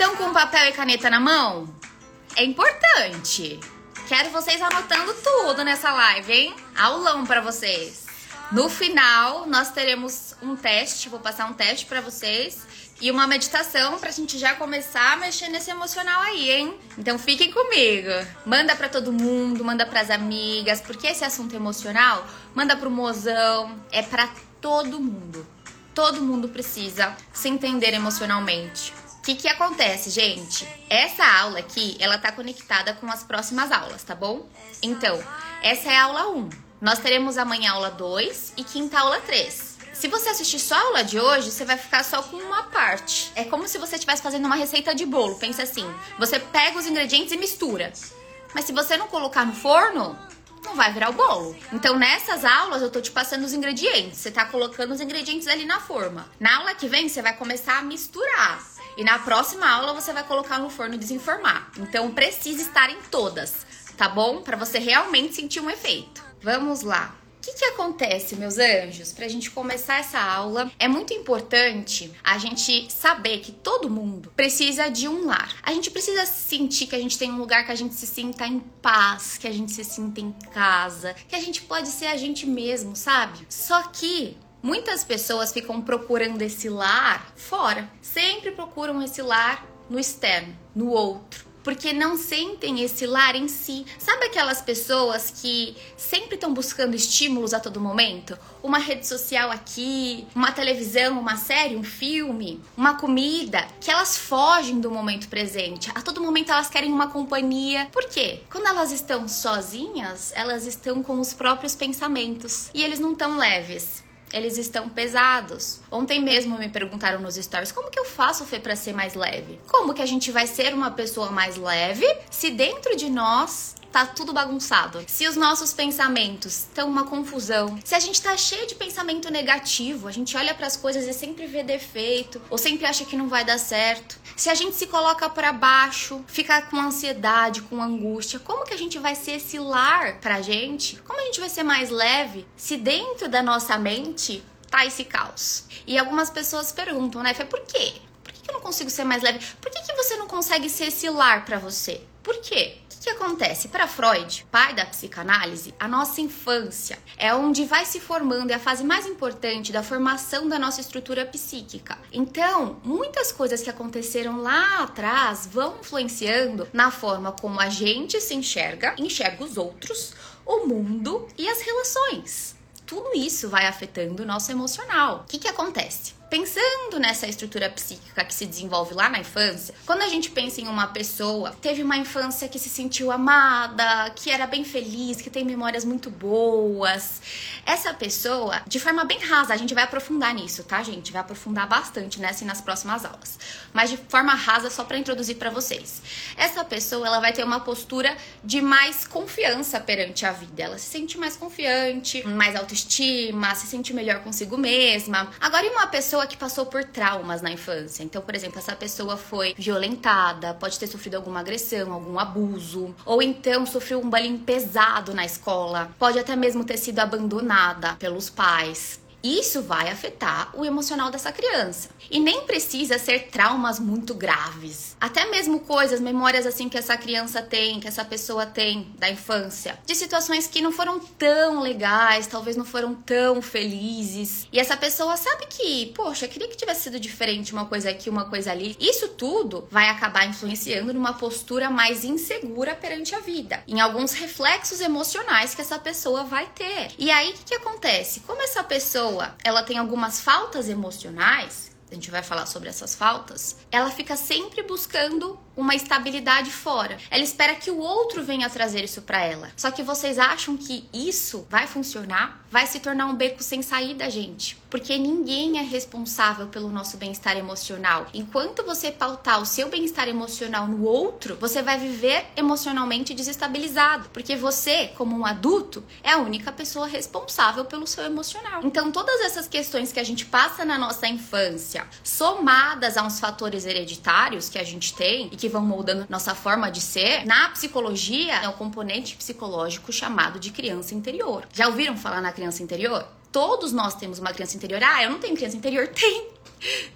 Estão com papel e caneta na mão? É importante. Quero vocês anotando tudo nessa live, hein? Aulão para vocês. No final, nós teremos um teste, vou passar um teste para vocês e uma meditação pra gente já começar a mexer nesse emocional aí, hein? Então fiquem comigo. Manda para todo mundo, manda pras amigas, porque esse assunto emocional, manda pro mozão, é para todo mundo. Todo mundo precisa se entender emocionalmente. O que, que acontece, gente? Essa aula aqui, ela tá conectada com as próximas aulas, tá bom? Então, essa é a aula 1. Nós teremos amanhã aula 2 e quinta aula 3. Se você assistir só a aula de hoje, você vai ficar só com uma parte. É como se você estivesse fazendo uma receita de bolo. Pensa assim: você pega os ingredientes e mistura. Mas se você não colocar no forno, não vai virar o bolo. Então, nessas aulas, eu tô te passando os ingredientes. Você tá colocando os ingredientes ali na forma. Na aula que vem, você vai começar a misturar. E na próxima aula você vai colocar no forno desenformar. Então precisa estar em todas, tá bom? Para você realmente sentir um efeito. Vamos lá. O que, que acontece, meus anjos? Para a gente começar essa aula, é muito importante a gente saber que todo mundo precisa de um lar. A gente precisa sentir que a gente tem um lugar que a gente se sinta em paz, que a gente se sinta em casa, que a gente pode ser a gente mesmo, sabe? Só que Muitas pessoas ficam procurando esse lar fora, sempre procuram esse lar no externo, no outro, porque não sentem esse lar em si. Sabe aquelas pessoas que sempre estão buscando estímulos a todo momento? Uma rede social aqui, uma televisão, uma série, um filme, uma comida, que elas fogem do momento presente. A todo momento elas querem uma companhia. Por quê? Quando elas estão sozinhas, elas estão com os próprios pensamentos e eles não estão leves eles estão pesados. Ontem mesmo me perguntaram nos stories como que eu faço Fê para ser mais leve? Como que a gente vai ser uma pessoa mais leve se dentro de nós tá tudo bagunçado. Se os nossos pensamentos estão uma confusão, se a gente tá cheio de pensamento negativo, a gente olha para as coisas e sempre vê defeito, ou sempre acha que não vai dar certo. Se a gente se coloca para baixo, fica com ansiedade, com angústia, como que a gente vai ser esse lar pra gente? Como a gente vai ser mais leve se dentro da nossa mente tá esse caos? E algumas pessoas perguntam, né, Fê, por quê? Por que eu não consigo ser mais leve? Por que, que você não consegue ser esse lar para você? Por quê? O que acontece? Para Freud, pai da psicanálise, a nossa infância é onde vai se formando, é a fase mais importante da formação da nossa estrutura psíquica. Então, muitas coisas que aconteceram lá atrás vão influenciando na forma como a gente se enxerga, enxerga os outros, o mundo e as relações. Tudo isso vai afetando o nosso emocional. O que, que acontece? Pensando nessa estrutura psíquica que se desenvolve lá na infância, quando a gente pensa em uma pessoa que teve uma infância que se sentiu amada, que era bem feliz, que tem memórias muito boas, essa pessoa, de forma bem rasa, a gente vai aprofundar nisso, tá, gente? Vai aprofundar bastante nessa e nas próximas aulas. Mas de forma rasa, só para introduzir para vocês. Essa pessoa, ela vai ter uma postura de mais confiança perante a vida. Ela se sente mais confiante, mais autoestima, se sente melhor consigo mesma. Agora, e uma pessoa pessoa que passou por traumas na infância. Então, por exemplo, essa pessoa foi violentada, pode ter sofrido alguma agressão, algum abuso, ou então sofreu um bullying pesado na escola, pode até mesmo ter sido abandonada pelos pais. Isso vai afetar o emocional dessa criança. E nem precisa ser traumas muito graves. Até mesmo coisas, memórias assim que essa criança tem, que essa pessoa tem da infância, de situações que não foram tão legais, talvez não foram tão felizes. E essa pessoa sabe que, poxa, queria que tivesse sido diferente uma coisa aqui, uma coisa ali. Isso tudo vai acabar influenciando numa postura mais insegura perante a vida, em alguns reflexos emocionais que essa pessoa vai ter. E aí o que, que acontece? Como essa pessoa pessoa ela tem algumas faltas emocionais, a gente vai falar sobre essas faltas, ela fica sempre buscando uma estabilidade fora. Ela espera que o outro venha trazer isso para ela. Só que vocês acham que isso vai funcionar? Vai se tornar um beco sem saída, gente. Porque ninguém é responsável pelo nosso bem-estar emocional. Enquanto você pautar o seu bem-estar emocional no outro, você vai viver emocionalmente desestabilizado. Porque você, como um adulto, é a única pessoa responsável pelo seu emocional. Então, todas essas questões que a gente passa na nossa infância, somadas a uns fatores hereditários que a gente tem e que vão moldando nossa forma de ser, na psicologia é um componente psicológico chamado de criança interior. Já ouviram falar na criança interior? Todos nós temos uma criança interior. Ah, eu não tenho criança interior? Tem.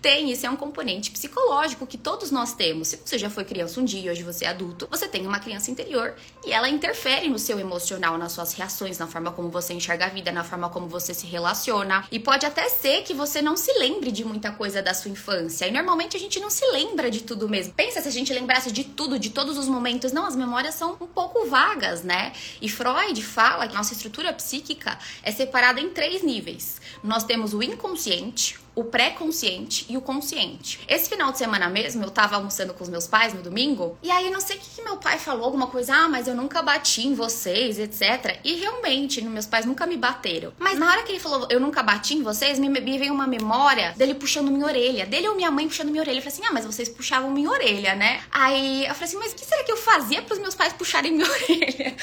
Tem, isso é um componente psicológico que todos nós temos. Se você já foi criança um dia, hoje você é adulto, você tem uma criança interior e ela interfere no seu emocional, nas suas reações, na forma como você enxerga a vida, na forma como você se relaciona. E pode até ser que você não se lembre de muita coisa da sua infância. E normalmente a gente não se lembra de tudo mesmo. Pensa se a gente lembrasse de tudo, de todos os momentos. Não, as memórias são um pouco vagas, né? E Freud fala que nossa estrutura psíquica é separada em três níveis. Nós temos o inconsciente, o pré-consciente e o consciente. Esse final de semana mesmo, eu tava almoçando com os meus pais no domingo, e aí não sei o que, que meu pai falou, alguma coisa, ah, mas eu nunca bati em vocês, etc. E realmente, meus pais nunca me bateram. Mas na hora que ele falou, eu nunca bati em vocês, me, me veio uma memória dele puxando minha orelha, dele ou minha mãe puxando minha orelha. Eu falei assim, ah, mas vocês puxavam minha orelha, né? Aí eu falei assim, mas o que será que eu fazia pros meus pais puxarem minha orelha?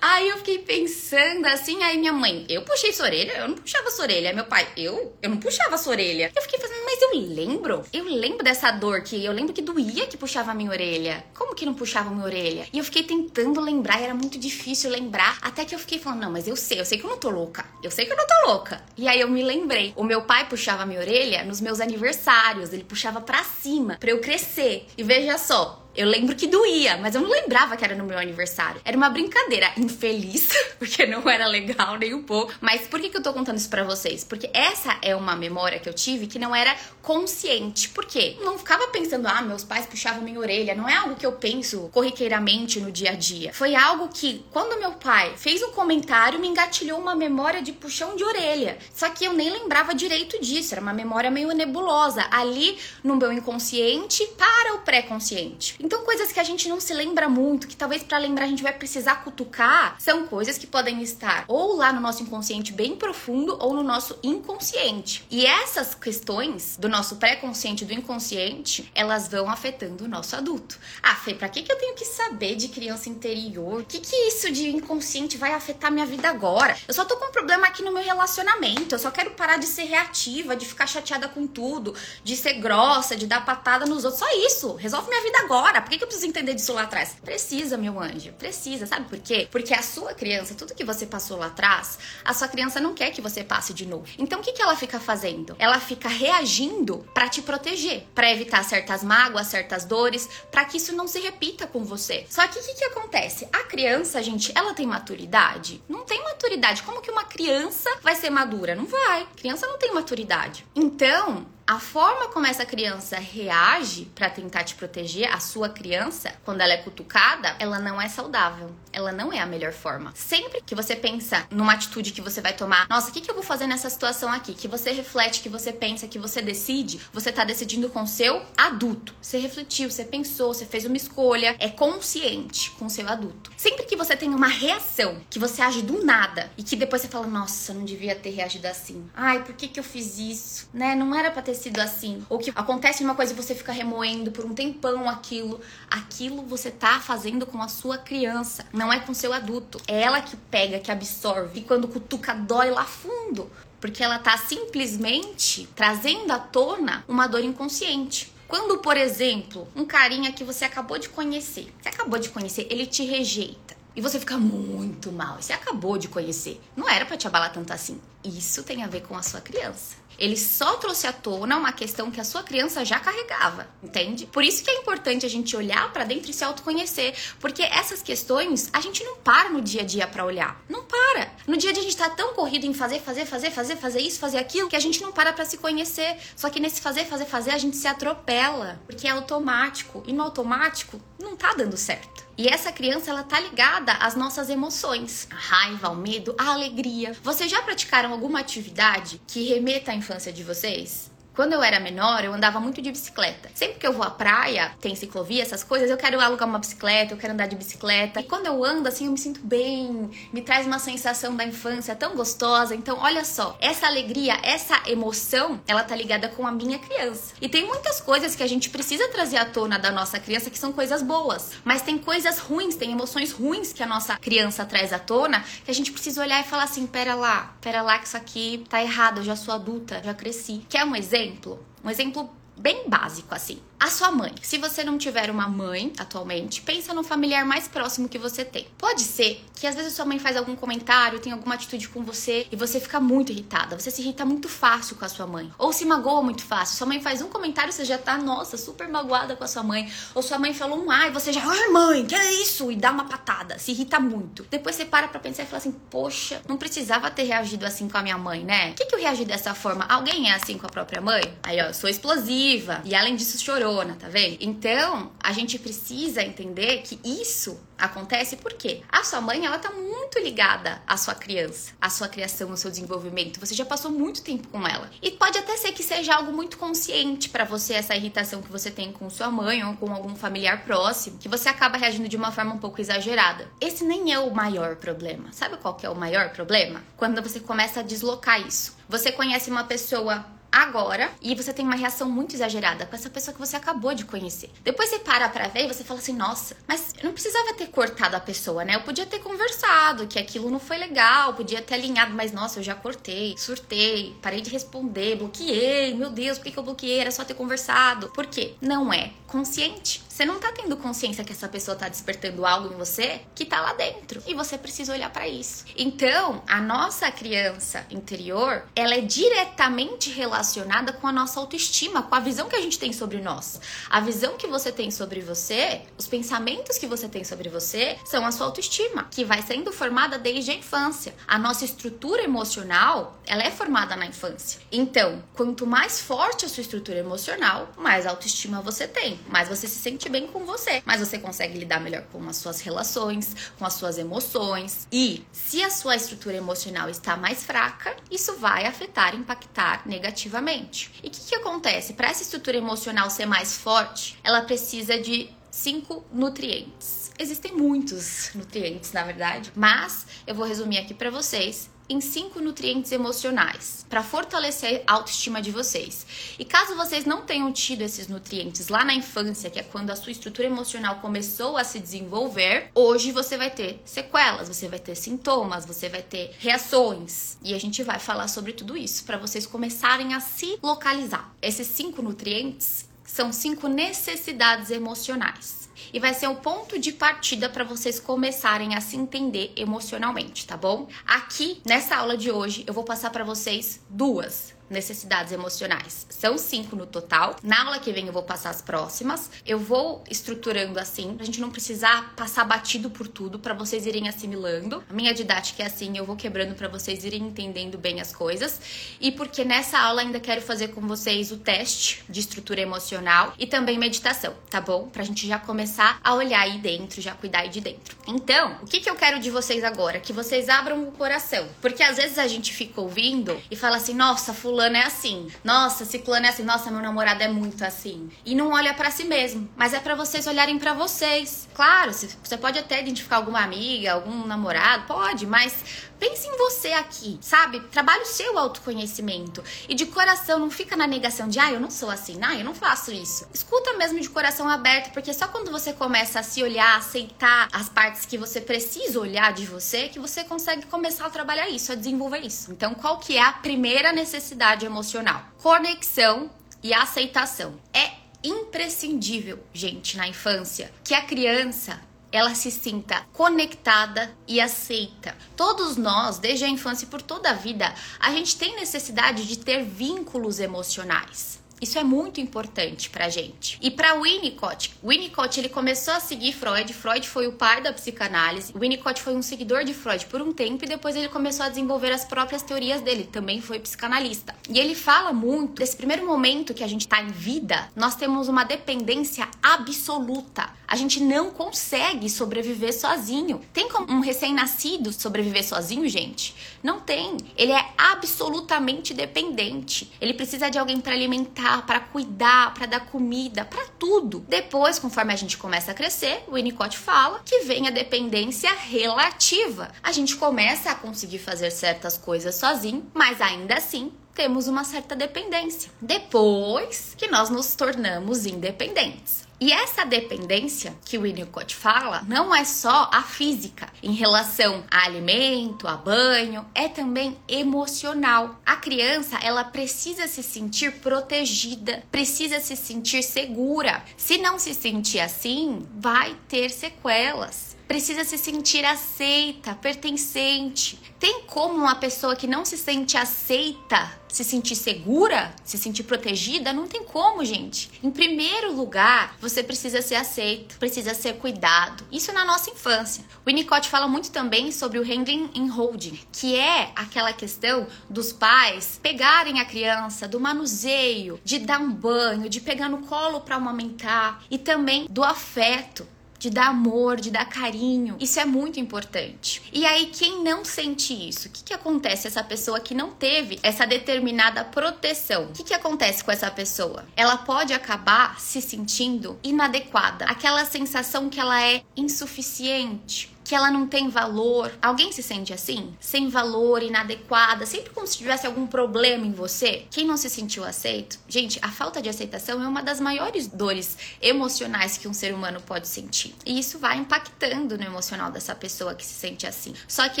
Aí eu fiquei pensando assim, aí minha mãe, eu puxei sua orelha? Eu não puxava sua orelha. Aí meu pai, eu? Eu não puxava sua orelha orelha. Eu fiquei fazendo, mas eu lembro. Eu lembro dessa dor que eu lembro que doía que puxava a minha orelha. Como que não puxava a minha orelha? E eu fiquei tentando lembrar, era muito difícil lembrar. Até que eu fiquei falando, não, mas eu sei, eu sei que eu não tô louca. Eu sei que eu não tô louca. E aí eu me lembrei. O meu pai puxava a minha orelha nos meus aniversários. Ele puxava para cima, para eu crescer. E veja só, eu lembro que doía, mas eu não lembrava que era no meu aniversário. Era uma brincadeira infeliz, porque não era legal nem um pouco. Mas por que, que eu tô contando isso pra vocês? Porque essa é uma memória que eu tive que não era consciente. Por quê? Eu não ficava pensando, ah, meus pais puxavam minha orelha. Não é algo que eu penso corriqueiramente no dia a dia. Foi algo que, quando meu pai fez um comentário, me engatilhou uma memória de puxão de orelha. Só que eu nem lembrava direito disso. Era uma memória meio nebulosa. Ali no meu inconsciente para o pré-consciente. Então, coisas que a gente não se lembra muito, que talvez para lembrar a gente vai precisar cutucar, são coisas que podem estar ou lá no nosso inconsciente bem profundo ou no nosso inconsciente. E essas questões do nosso pré-consciente e do inconsciente, elas vão afetando o nosso adulto. Ah, Fê, pra que, que eu tenho que saber de criança interior? O que, que isso de inconsciente vai afetar minha vida agora? Eu só tô com um problema aqui no meu relacionamento, eu só quero parar de ser reativa, de ficar chateada com tudo, de ser grossa, de dar patada nos outros. Só isso. Resolve minha vida agora agora? Por que, que eu preciso entender disso lá atrás? Precisa, meu anjo. Precisa. Sabe por quê? Porque a sua criança, tudo que você passou lá atrás, a sua criança não quer que você passe de novo. Então o que, que ela fica fazendo? Ela fica reagindo para te proteger, para evitar certas mágoas, certas dores, para que isso não se repita com você. Só que o que, que acontece? A criança, gente, ela tem maturidade? Não tem maturidade. Como que uma criança vai ser madura? Não vai. Criança não tem maturidade. Então, a forma como essa criança reage para tentar te proteger, a sua criança, quando ela é cutucada, ela não é saudável. Ela não é a melhor forma. Sempre que você pensa numa atitude que você vai tomar, nossa, o que, que eu vou fazer nessa situação aqui? Que você reflete, que você pensa, que você decide, você tá decidindo com seu adulto. Você refletiu, você pensou, você fez uma escolha, é consciente com seu adulto. Sempre que você tem uma reação, que você age do nada e que depois você fala, nossa, não devia ter reagido assim. Ai, por que, que eu fiz isso? Né? Não era pra ter sido assim, ou que acontece uma coisa e você fica remoendo por um tempão aquilo, aquilo você tá fazendo com a sua criança, não é com seu adulto. É ela que pega, que absorve, e quando cutuca dói lá fundo, porque ela tá simplesmente trazendo à tona uma dor inconsciente. Quando, por exemplo, um carinha que você acabou de conhecer, você acabou de conhecer, ele te rejeita e você fica muito mal. Você acabou de conhecer. Não era para te abalar tanto assim. Isso tem a ver com a sua criança. Ele só trouxe à tona uma questão que a sua criança já carregava, entende? Por isso que é importante a gente olhar para dentro e se autoconhecer, porque essas questões a gente não para no dia a dia para olhar. Não para. No dia a dia a gente tá tão corrido em fazer, fazer, fazer, fazer, fazer isso, fazer aquilo, que a gente não para para se conhecer. Só que nesse fazer, fazer, fazer, a gente se atropela, porque é automático. E no automático não tá dando certo. E essa criança, ela tá ligada às nossas emoções. A raiva, ao medo, a alegria. Vocês já praticaram alguma atividade que remeta à infância de vocês? Quando eu era menor, eu andava muito de bicicleta. Sempre que eu vou à praia, tem ciclovia, essas coisas, eu quero alugar uma bicicleta, eu quero andar de bicicleta. E quando eu ando assim, eu me sinto bem, me traz uma sensação da infância tão gostosa. Então, olha só, essa alegria, essa emoção, ela tá ligada com a minha criança. E tem muitas coisas que a gente precisa trazer à tona da nossa criança que são coisas boas, mas tem coisas ruins, tem emoções ruins que a nossa criança traz à tona que a gente precisa olhar e falar assim: pera lá, pera lá, que isso aqui tá errado, eu já sou adulta, já cresci. Quer um exemplo? Exemplo. Um exemplo bem básico assim. A sua mãe. Se você não tiver uma mãe atualmente, pensa no familiar mais próximo que você tem. Pode ser que às vezes sua mãe faz algum comentário, tem alguma atitude com você e você fica muito irritada. Você se irrita muito fácil com a sua mãe. Ou se magoa muito fácil. Sua mãe faz um comentário, você já tá, nossa, super magoada com a sua mãe. Ou sua mãe falou um ai, você já, ai mãe, que é isso? E dá uma patada, se irrita muito. Depois você para pra pensar e fala assim, poxa, não precisava ter reagido assim com a minha mãe, né? Por que, que eu reagi dessa forma? Alguém é assim com a própria mãe? Aí, ó, eu sou explosiva. E além disso, chorona, tá vendo? Então, a gente precisa entender que isso acontece porque a sua mãe, ela tá muito ligada à sua criança, à sua criação, ao seu desenvolvimento. Você já passou muito tempo com ela. E pode até ser que seja algo muito consciente para você essa irritação que você tem com sua mãe ou com algum familiar próximo, que você acaba reagindo de uma forma um pouco exagerada. Esse nem é o maior problema. Sabe qual que é o maior problema? Quando você começa a deslocar isso. Você conhece uma pessoa agora e você tem uma reação muito exagerada com essa pessoa que você acabou de conhecer. Depois você para pra ver e você fala assim: nossa, mas eu não precisava ter cortado a pessoa, né? Eu podia ter conversado que aquilo não foi legal, podia ter alinhado, mas nossa, eu já cortei, surtei, parei de responder, bloqueei. Meu Deus, por que, que eu bloqueei? Era só ter conversado. Por quê? Não é consciente. Você não tá tendo consciência que essa pessoa tá despertando algo em você que tá lá dentro. E você precisa olhar para isso. Então, a nossa criança interior, ela é diretamente relacionada com a nossa autoestima, com a visão que a gente tem sobre nós. A visão que você tem sobre você, os pensamentos que você tem sobre você, são a sua autoestima, que vai sendo formada desde a infância. A nossa estrutura emocional, ela é formada na infância. Então, quanto mais forte a sua estrutura emocional, mais autoestima você tem, mais você se sente bem com você, mas você consegue lidar melhor com as suas relações, com as suas emoções. E se a sua estrutura emocional está mais fraca, isso vai afetar, impactar negativamente. E o que, que acontece? Para essa estrutura emocional ser mais forte, ela precisa de cinco nutrientes. Existem muitos nutrientes, na verdade, mas eu vou resumir aqui para vocês em cinco nutrientes emocionais para fortalecer a autoestima de vocês. E caso vocês não tenham tido esses nutrientes lá na infância, que é quando a sua estrutura emocional começou a se desenvolver, hoje você vai ter sequelas, você vai ter sintomas, você vai ter reações. E a gente vai falar sobre tudo isso para vocês começarem a se localizar. Esses cinco nutrientes são cinco necessidades emocionais e vai ser o ponto de partida para vocês começarem a se entender emocionalmente, tá bom? Aqui nessa aula de hoje eu vou passar para vocês duas necessidades emocionais. São cinco no total. Na aula que vem eu vou passar as próximas. Eu vou estruturando assim, pra gente não precisar passar batido por tudo, para vocês irem assimilando. A minha didática é assim, eu vou quebrando para vocês irem entendendo bem as coisas. E porque nessa aula ainda quero fazer com vocês o teste de estrutura emocional e também meditação, tá bom? Pra gente já começar a olhar aí dentro, já cuidar aí de dentro. Então, o que que eu quero de vocês agora? Que vocês abram o coração. Porque às vezes a gente fica ouvindo e fala assim: "Nossa, fulano fulano é assim. Nossa, ciclano é assim. Nossa, meu namorado é muito assim. E não olha para si mesmo, mas é para vocês olharem para vocês. Claro, você pode até identificar alguma amiga, algum namorado, pode, mas pense em você aqui, sabe? Trabalhe o seu autoconhecimento. E de coração, não fica na negação de, ah, eu não sou assim, ah, eu não faço isso. Escuta mesmo de coração aberto, porque só quando você começa a se olhar, aceitar as partes que você precisa olhar de você, que você consegue começar a trabalhar isso, a desenvolver isso. Então, qual que é a primeira necessidade emocional? Conexão e aceitação. É imprescindível, gente, na infância, que a criança ela se sinta conectada e aceita. Todos nós, desde a infância e por toda a vida, a gente tem necessidade de ter vínculos emocionais. Isso é muito importante pra gente. E para Winnicott, Winnicott ele começou a seguir Freud. Freud foi o pai da psicanálise. Winnicott foi um seguidor de Freud por um tempo e depois ele começou a desenvolver as próprias teorias dele. Também foi psicanalista. E ele fala muito desse primeiro momento que a gente tá em vida, nós temos uma dependência absoluta. A gente não consegue sobreviver sozinho. Tem como um recém-nascido sobreviver sozinho, gente? Não tem. Ele é absolutamente dependente. Ele precisa de alguém para alimentar para cuidar, para dar comida, para tudo. Depois, conforme a gente começa a crescer, o Winnicott fala que vem a dependência relativa. A gente começa a conseguir fazer certas coisas sozinho, mas ainda assim temos uma certa dependência. Depois que nós nos tornamos independentes. E essa dependência que o Winnicott fala não é só a física em relação a alimento, a banho, é também emocional. A criança, ela precisa se sentir protegida, precisa se sentir segura. Se não se sentir assim, vai ter sequelas precisa se sentir aceita, pertencente. Tem como uma pessoa que não se sente aceita se sentir segura, se sentir protegida? Não tem como, gente. Em primeiro lugar, você precisa ser aceito, precisa ser cuidado. Isso na nossa infância. O Winnicott fala muito também sobre o handling and holding, que é aquela questão dos pais pegarem a criança, do manuseio, de dar um banho, de pegar no colo para amamentar e também do afeto de dar amor, de dar carinho. Isso é muito importante. E aí, quem não sente isso? O que, que acontece essa pessoa que não teve essa determinada proteção? O que, que acontece com essa pessoa? Ela pode acabar se sentindo inadequada, aquela sensação que ela é insuficiente, que ela não tem valor. Alguém se sente assim? Sem valor, inadequada, sempre como se tivesse algum problema em você? Quem não se sentiu aceito? Gente, a falta de aceitação é uma das maiores dores emocionais que um ser humano pode sentir. E isso vai impactando no emocional dessa pessoa que se sente assim. Só que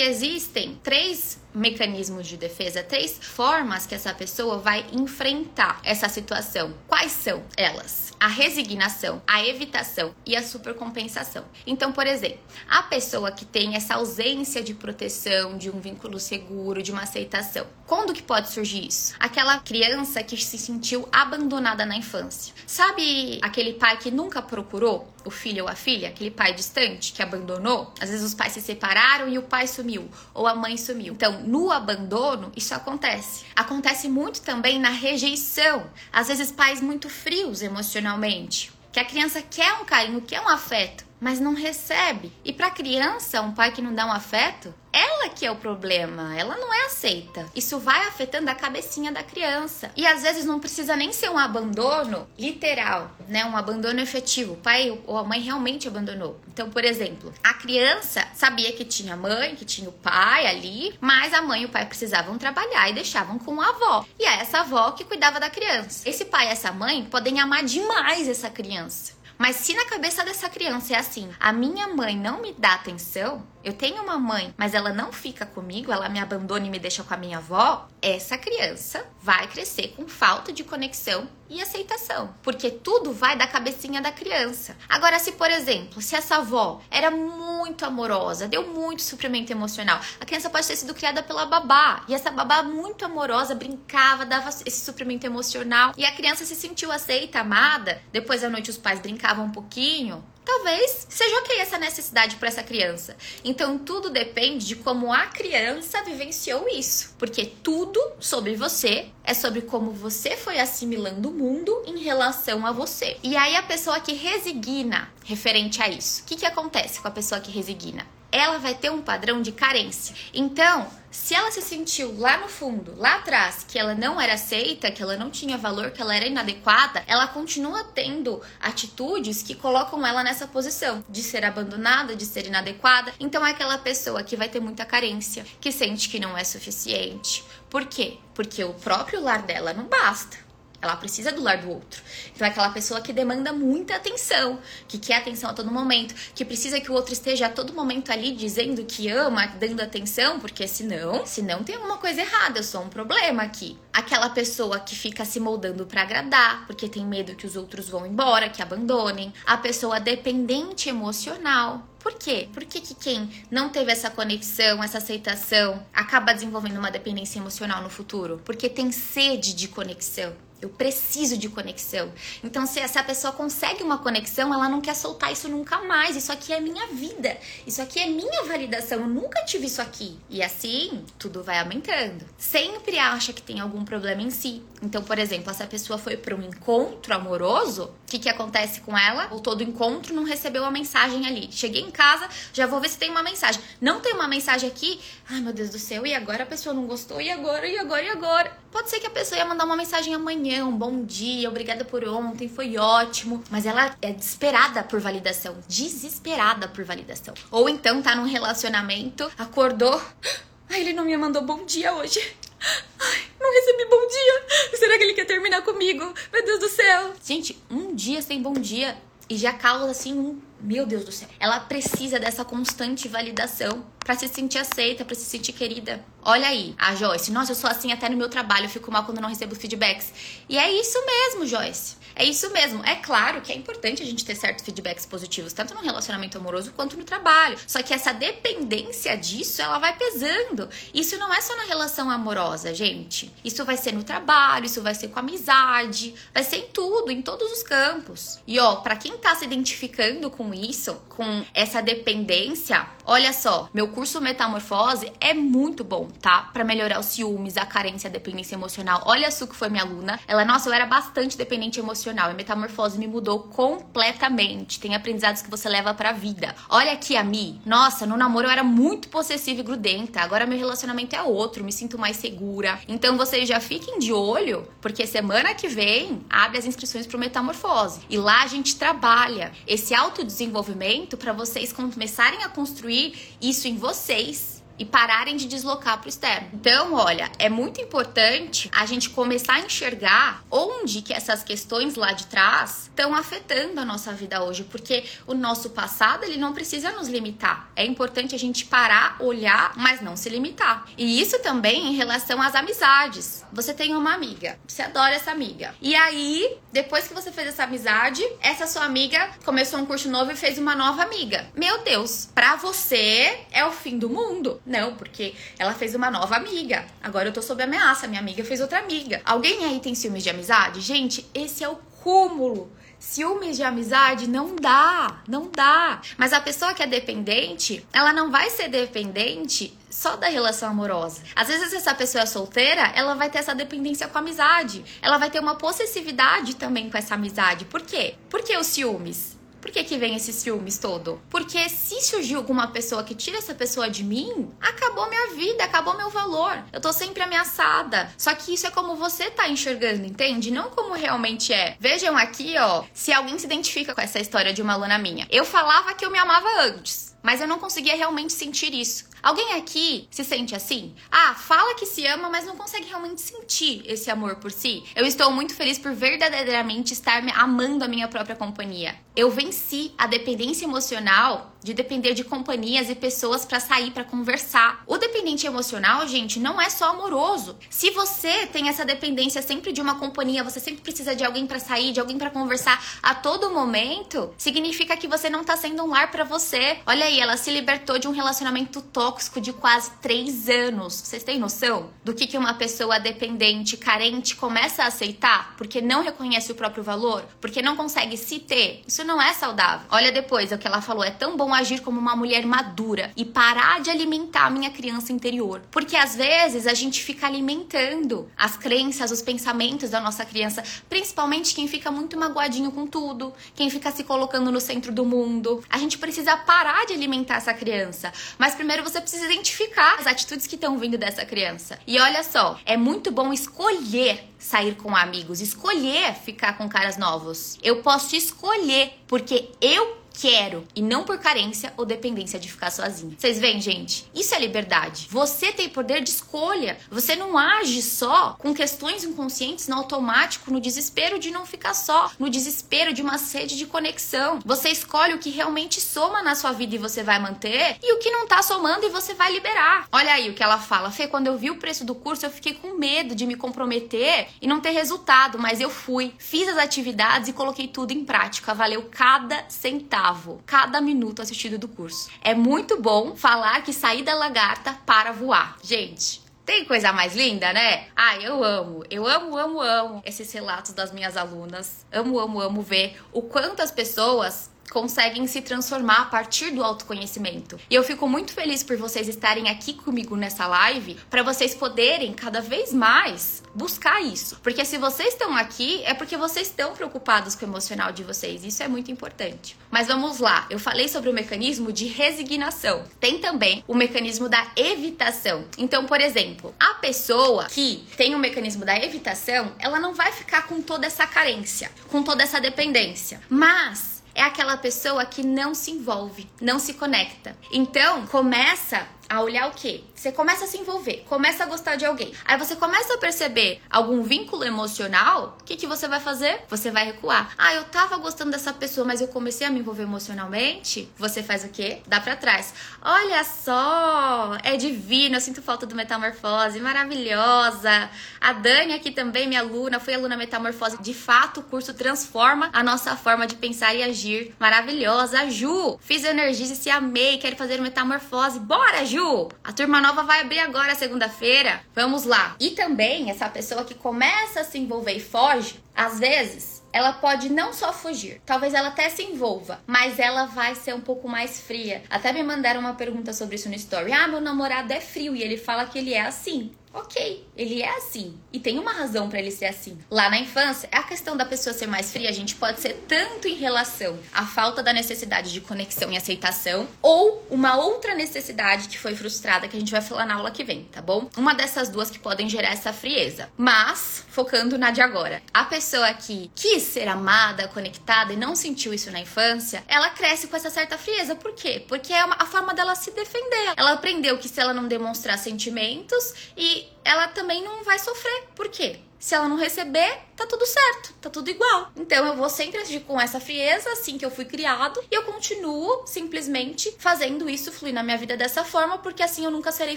existem três mecanismos de defesa, três formas que essa pessoa vai enfrentar essa situação. Quais são elas? A resignação, a evitação e a supercompensação. Então, por exemplo, a pessoa que tem essa ausência de proteção, de um vínculo seguro, de uma aceitação, quando que pode surgir isso? Aquela criança que se sentiu abandonada na infância. Sabe aquele pai que nunca procurou o filho ou a filha, aquele pai distante que abandonou? Às vezes os pais se separaram e o pai sumiu ou a mãe sumiu. Então, no abandono, isso acontece. Acontece muito também na rejeição. Às vezes, pais muito frios emocionalmente. Que a criança quer um carinho, quer um afeto, mas não recebe. E para a criança, um pai que não dá um afeto, ela que é o problema, ela não é aceita. Isso vai afetando a cabecinha da criança. E às vezes não precisa nem ser um abandono literal, né? Um abandono efetivo. O pai ou a mãe realmente abandonou. Então, por exemplo, a criança sabia que tinha mãe, que tinha o pai ali, mas a mãe e o pai precisavam trabalhar e deixavam com a avó. E é essa avó que cuidava da criança. Esse pai e essa mãe podem amar demais essa criança mas se na cabeça dessa criança é assim, a minha mãe não me dá atenção, eu tenho uma mãe, mas ela não fica comigo, ela me abandona e me deixa com a minha avó, essa criança vai crescer com falta de conexão e aceitação, porque tudo vai da cabecinha da criança. Agora, se por exemplo, se essa avó era muito amorosa, deu muito suprimento emocional, a criança pode ter sido criada pela babá, e essa babá muito amorosa brincava, dava esse suprimento emocional, e a criança se sentiu aceita, amada. Depois da noite os pais brincavam um pouquinho, talvez seja ok essa necessidade para essa criança. Então tudo depende de como a criança vivenciou isso, porque tudo sobre você é sobre como você foi assimilando o mundo em relação a você. E aí a pessoa que resigna referente a isso, o que, que acontece com a pessoa que resigna? ela vai ter um padrão de carência. Então, se ela se sentiu lá no fundo, lá atrás, que ela não era aceita, que ela não tinha valor, que ela era inadequada, ela continua tendo atitudes que colocam ela nessa posição de ser abandonada, de ser inadequada. Então, é aquela pessoa que vai ter muita carência, que sente que não é suficiente. Por quê? Porque o próprio lar dela não basta. Ela precisa do lar do outro. Então é aquela pessoa que demanda muita atenção, que quer atenção a todo momento, que precisa que o outro esteja a todo momento ali dizendo que ama, dando atenção, porque senão, senão tem alguma coisa errada, eu sou um problema aqui. Aquela pessoa que fica se moldando para agradar, porque tem medo que os outros vão embora, que abandonem. A pessoa dependente emocional, por quê? Por que, que quem não teve essa conexão, essa aceitação, acaba desenvolvendo uma dependência emocional no futuro? Porque tem sede de conexão. Eu preciso de conexão. Então, se essa pessoa consegue uma conexão, ela não quer soltar isso nunca mais. Isso aqui é minha vida. Isso aqui é minha validação. Eu nunca tive isso aqui. E assim, tudo vai aumentando. Sempre acha que tem algum problema em si. Então, por exemplo, essa pessoa foi para um encontro amoroso, o que, que acontece com ela? Voltou do encontro, não recebeu a mensagem ali. Cheguei em casa, já vou ver se tem uma mensagem. Não tem uma mensagem aqui. Ai, meu Deus do céu, e agora a pessoa não gostou? E agora? E agora? E agora? Pode ser que a pessoa ia mandar uma mensagem amanhã, um bom dia, obrigada por ontem, foi ótimo. Mas ela é desesperada por validação. Desesperada por validação. Ou então tá num relacionamento, acordou. Ai, ele não me mandou bom dia hoje. Ai, não recebi bom dia. Será que ele quer terminar comigo? Meu Deus do céu. Gente, um dia sem bom dia e já causa assim um meu Deus do céu. Ela precisa dessa constante validação para se sentir aceita, para se sentir querida. Olha aí, a Joyce. Nossa, eu sou assim até no meu trabalho, eu fico mal quando não recebo feedbacks. E é isso mesmo, Joyce. É isso mesmo. É claro que é importante a gente ter certos feedbacks positivos, tanto no relacionamento amoroso quanto no trabalho. Só que essa dependência disso, ela vai pesando. Isso não é só na relação amorosa, gente. Isso vai ser no trabalho, isso vai ser com amizade, vai ser em tudo, em todos os campos. E ó, para quem tá se identificando com isso, com essa dependência, olha só, meu curso Metamorfose é muito bom, tá? Para melhorar os ciúmes, a carência, a dependência emocional. Olha a Su que foi minha aluna. Ela, nossa, eu era bastante dependente emocional. E Metamorfose me mudou completamente. Tem aprendizados que você leva pra vida. Olha aqui a Mi. Nossa, no namoro eu era muito possessiva e grudenta. Agora meu relacionamento é outro, me sinto mais segura. Então vocês já fiquem de olho, porque semana que vem abre as inscrições pro Metamorfose. E lá a gente trabalha esse autodesenvolvimento para vocês começarem a construir isso em vocês e pararem de deslocar para o externo. Então, olha, é muito importante a gente começar a enxergar onde que essas questões lá de trás estão afetando a nossa vida hoje, porque o nosso passado ele não precisa nos limitar. É importante a gente parar, olhar, mas não se limitar. E isso também em relação às amizades. Você tem uma amiga, você adora essa amiga. E aí, depois que você fez essa amizade, essa sua amiga começou um curso novo e fez uma nova amiga. Meu Deus, para você é o fim do mundo. Não, porque ela fez uma nova amiga. Agora eu tô sob ameaça. Minha amiga fez outra amiga. Alguém aí tem ciúmes de amizade? Gente, esse é o cúmulo. Ciúmes de amizade não dá, não dá. Mas a pessoa que é dependente, ela não vai ser dependente só da relação amorosa. Às vezes essa pessoa é solteira, ela vai ter essa dependência com a amizade. Ela vai ter uma possessividade também com essa amizade. Por quê? Porque os ciúmes por que, que vem esses ciúmes todo? Porque se surgir alguma pessoa que tira essa pessoa de mim, acabou minha vida, acabou meu valor. Eu tô sempre ameaçada. Só que isso é como você tá enxergando, entende? Não como realmente é. Vejam aqui, ó, se alguém se identifica com essa história de uma aluna minha. Eu falava que eu me amava antes, mas eu não conseguia realmente sentir isso. Alguém aqui se sente assim? Ah, fala que se ama, mas não consegue realmente sentir esse amor por si? Eu estou muito feliz por verdadeiramente estar amando a minha própria companhia. Eu venci a dependência emocional de depender de companhias e pessoas para sair para conversar. O dependente emocional, gente, não é só amoroso. Se você tem essa dependência sempre de uma companhia, você sempre precisa de alguém para sair, de alguém para conversar a todo momento, significa que você não tá sendo um lar para você. Olha aí, ela se libertou de um relacionamento tóxico de quase três anos. Vocês têm noção do que, que uma pessoa dependente, carente, começa a aceitar porque não reconhece o próprio valor? Porque não consegue se ter? Isso não é saudável. Olha depois o que ela falou: é tão bom agir como uma mulher madura e parar de alimentar a minha criança interior. Porque às vezes a gente fica alimentando as crenças, os pensamentos da nossa criança, principalmente quem fica muito magoadinho com tudo, quem fica se colocando no centro do mundo. A gente precisa parar de alimentar essa criança. Mas primeiro você precisa identificar as atitudes que estão vindo dessa criança. E olha só, é muito bom escolher sair com amigos, escolher ficar com caras novos. Eu posso escolher porque eu quero e não por carência ou dependência de ficar sozinha. Vocês veem, gente? Isso é liberdade. Você tem poder de escolha. Você não age só com questões inconscientes no automático, no desespero de não ficar só, no desespero de uma sede de conexão. Você escolhe o que realmente soma na sua vida e você vai manter e o que não tá somando e você vai liberar. Olha aí o que ela fala. Fê, quando eu vi o preço do curso, eu fiquei com medo de me comprometer e não ter resultado, mas eu fui, fiz as atividades e coloquei tudo em prática. Valeu cada centavo cada minuto assistido do curso. É muito bom falar que saí da lagarta para voar. Gente, tem coisa mais linda, né? Ah, eu amo, eu amo, amo, amo esses relatos das minhas alunas. Amo, amo, amo ver o quanto as pessoas conseguem se transformar a partir do autoconhecimento. E eu fico muito feliz por vocês estarem aqui comigo nessa live, para vocês poderem cada vez mais buscar isso. Porque se vocês estão aqui, é porque vocês estão preocupados com o emocional de vocês. Isso é muito importante. Mas vamos lá, eu falei sobre o mecanismo de resignação. Tem também o mecanismo da evitação. Então, por exemplo, a pessoa que tem o mecanismo da evitação, ela não vai ficar com toda essa carência, com toda essa dependência. Mas é aquela pessoa que não se envolve, não se conecta. Então, começa a olhar o quê? Você começa a se envolver, começa a gostar de alguém. Aí você começa a perceber algum vínculo emocional, o que, que você vai fazer? Você vai recuar. Ah, eu tava gostando dessa pessoa, mas eu comecei a me envolver emocionalmente. Você faz o quê? Dá para trás. Olha só, é divino, eu sinto falta do Metamorfose, maravilhosa. A Dani aqui também, minha aluna, foi aluna Metamorfose. De fato, o curso transforma a nossa forma de pensar e agir. Maravilhosa. A Ju, fiz energia e se amei, quero fazer metamorfose. Bora, Ju! A turma nova vai abrir agora segunda-feira. Vamos lá. E também essa pessoa que começa a se envolver e foge, às vezes ela pode não só fugir, talvez ela até se envolva, mas ela vai ser um pouco mais fria. Até me mandaram uma pergunta sobre isso no story. Ah, meu namorado é frio e ele fala que ele é assim. Ok, ele é assim e tem uma razão para ele ser assim. Lá na infância, a questão da pessoa ser mais fria, a gente pode ser tanto em relação à falta da necessidade de conexão e aceitação ou uma outra necessidade que foi frustrada que a gente vai falar na aula que vem, tá bom? Uma dessas duas que podem gerar essa frieza. Mas, focando na de agora, a pessoa que quis ser amada, conectada e não sentiu isso na infância, ela cresce com essa certa frieza. Por quê? Porque é uma, a forma dela se defender. Ela aprendeu que se ela não demonstrar sentimentos e ela também não vai sofrer. Por quê? Se ela não receber, tá tudo certo, tá tudo igual. Então eu vou sempre agir com essa frieza, assim que eu fui criado, e eu continuo simplesmente fazendo isso fluir na minha vida dessa forma, porque assim eu nunca serei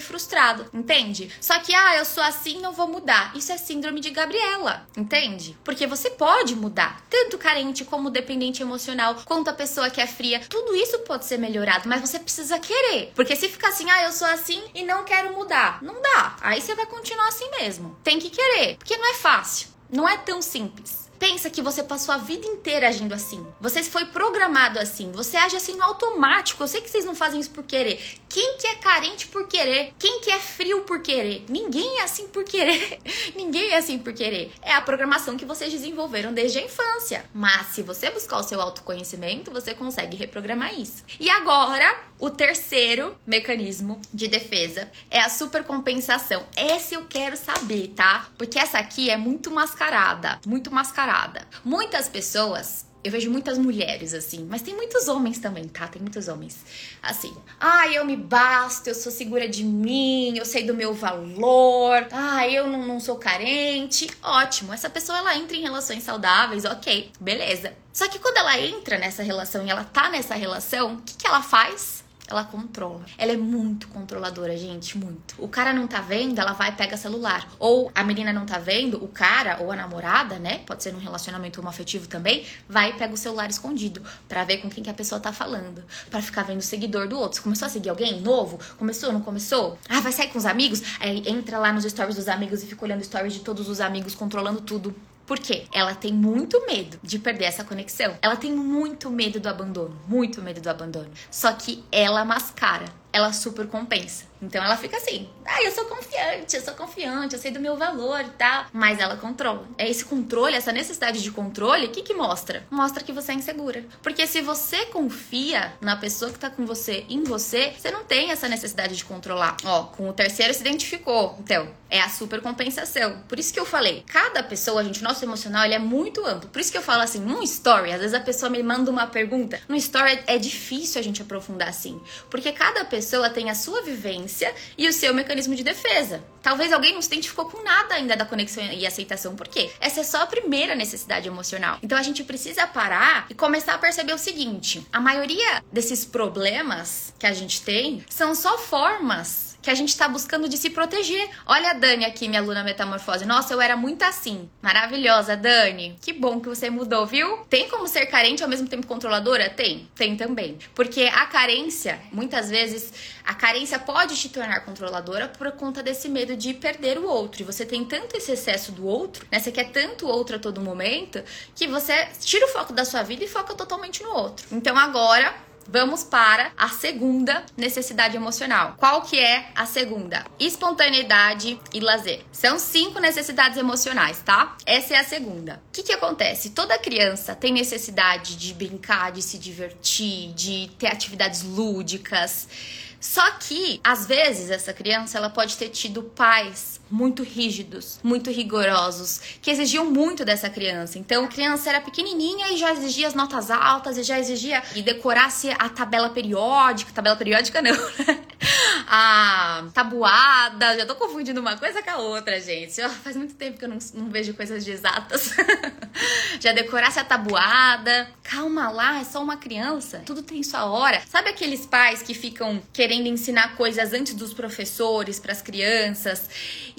frustrado, entende? Só que, ah, eu sou assim, não vou mudar. Isso é síndrome de Gabriela, entende? Porque você pode mudar, tanto carente como dependente emocional, quanto a pessoa que é fria. Tudo isso pode ser melhorado, mas você precisa querer. Porque se ficar assim, ah, eu sou assim e não quero mudar, não dá. Aí você vai continuar assim mesmo. Tem que querer, porque não é fácil. Não é tão simples. Pensa que você passou a vida inteira agindo assim. Você foi programado assim. Você age assim no automático. Eu sei que vocês não fazem isso por querer. Quem que é carente por querer? Quem que é frio por querer? Ninguém é assim por querer. Ninguém é assim por querer. É a programação que vocês desenvolveram desde a infância. Mas se você buscar o seu autoconhecimento, você consegue reprogramar isso. E agora, o terceiro mecanismo de defesa é a supercompensação. Esse eu quero saber, tá? Porque essa aqui é muito mascarada, muito mascarada parada. Muitas pessoas eu vejo muitas mulheres assim, mas tem muitos homens também, tá? Tem muitos homens assim. Ah, eu me basto, eu sou segura de mim, eu sei do meu valor. Ah, eu não, não sou carente. Ótimo, essa pessoa ela entra em relações saudáveis, ok, beleza. Só que quando ela entra nessa relação e ela tá nessa relação, o que, que ela faz? Ela controla. Ela é muito controladora, gente, muito. O cara não tá vendo, ela vai e pega celular. Ou a menina não tá vendo, o cara ou a namorada, né? Pode ser num relacionamento homoafetivo também, vai e pega o celular escondido para ver com quem que a pessoa tá falando, para ficar vendo o seguidor do outro. Você começou a seguir alguém novo? Começou, não começou? Ah, vai sair com os amigos? Aí entra lá nos stories dos amigos e fica olhando stories de todos os amigos, controlando tudo. Por quê? Ela tem muito medo de perder essa conexão. Ela tem muito medo do abandono, muito medo do abandono. Só que ela mascara, ela super compensa. Então ela fica assim: ah, eu sou confiante, eu sou confiante, eu sei do meu valor e tal. Mas ela controla. É esse controle, essa necessidade de controle, o que que mostra? Mostra que você é insegura. Porque se você confia na pessoa que tá com você, em você, você não tem essa necessidade de controlar. Ó, com o terceiro se identificou. Então, é a supercompensação. Por isso que eu falei, cada pessoa, gente, nosso emocional, ele é muito amplo. Por isso que eu falo assim, num story, às vezes a pessoa me manda uma pergunta. No story é difícil a gente aprofundar assim. Porque cada pessoa tem a sua vivência e o seu mecanismo de defesa. Talvez alguém não se identificou com nada ainda da conexão e aceitação. Por quê? Essa é só a primeira necessidade emocional. Então a gente precisa parar e começar a perceber o seguinte: a maioria desses problemas que a gente tem são só formas que a gente está buscando de se proteger. Olha a Dani aqui, minha aluna metamorfose. Nossa, eu era muito assim. Maravilhosa, Dani. Que bom que você mudou, viu? Tem como ser carente ao mesmo tempo controladora? Tem, tem também. Porque a carência, muitas vezes, a carência pode te tornar controladora por conta desse medo de perder o outro. E você tem tanto esse excesso do outro, né? Você quer tanto o outro a todo momento, que você tira o foco da sua vida e foca totalmente no outro. Então agora Vamos para a segunda necessidade emocional. Qual que é a segunda? Espontaneidade e lazer. São cinco necessidades emocionais, tá? Essa é a segunda. O que, que acontece? Toda criança tem necessidade de brincar, de se divertir, de ter atividades lúdicas. Só que, às vezes, essa criança ela pode ter tido pais muito rígidos, muito rigorosos, que exigiam muito dessa criança. Então, a criança era pequenininha e já exigia as notas altas e já exigia e decorasse a tabela periódica, tabela periódica não, né? a tabuada. Já tô confundindo uma coisa com a outra, gente. Faz muito tempo que eu não, não vejo coisas de exatas. Já decorasse a tabuada. Calma lá, é só uma criança. Tudo tem sua hora. Sabe aqueles pais que ficam querendo ensinar coisas antes dos professores para as crianças?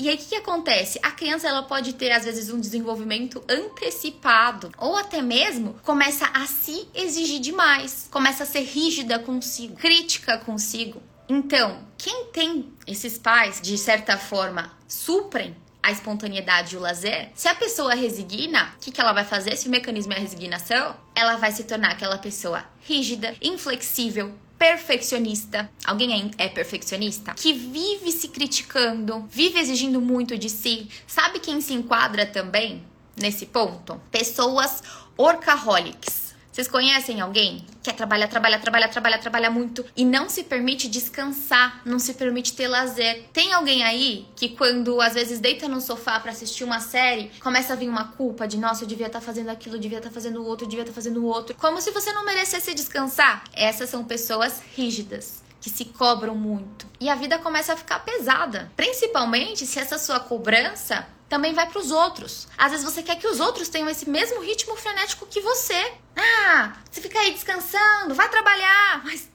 E aí o que, que acontece? A criança ela pode ter às vezes um desenvolvimento antecipado ou até mesmo começa a se exigir demais, começa a ser rígida consigo, crítica consigo. Então, quem tem esses pais, de certa forma, suprem a espontaneidade e o lazer, se a pessoa resigna, o que, que ela vai fazer? Se o mecanismo é a resignação, ela vai se tornar aquela pessoa rígida, inflexível, perfeccionista. Alguém é perfeccionista? Que vive se criticando, vive exigindo muito de si. Sabe quem se enquadra também nesse ponto? Pessoas orcaholics vocês conhecem alguém que quer trabalhar, trabalhar, trabalhar, trabalhar, trabalhar muito e não se permite descansar, não se permite ter lazer? Tem alguém aí que quando às vezes deita no sofá para assistir uma série, começa a vir uma culpa de nossa, eu devia estar tá fazendo aquilo, eu devia estar tá fazendo o outro, eu devia estar tá fazendo o outro, como se você não merecesse descansar? Essas são pessoas rígidas que se cobram muito. E a vida começa a ficar pesada. Principalmente se essa sua cobrança também vai para os outros. Às vezes você quer que os outros tenham esse mesmo ritmo frenético que você. Ah, você fica aí descansando, vai trabalhar, mas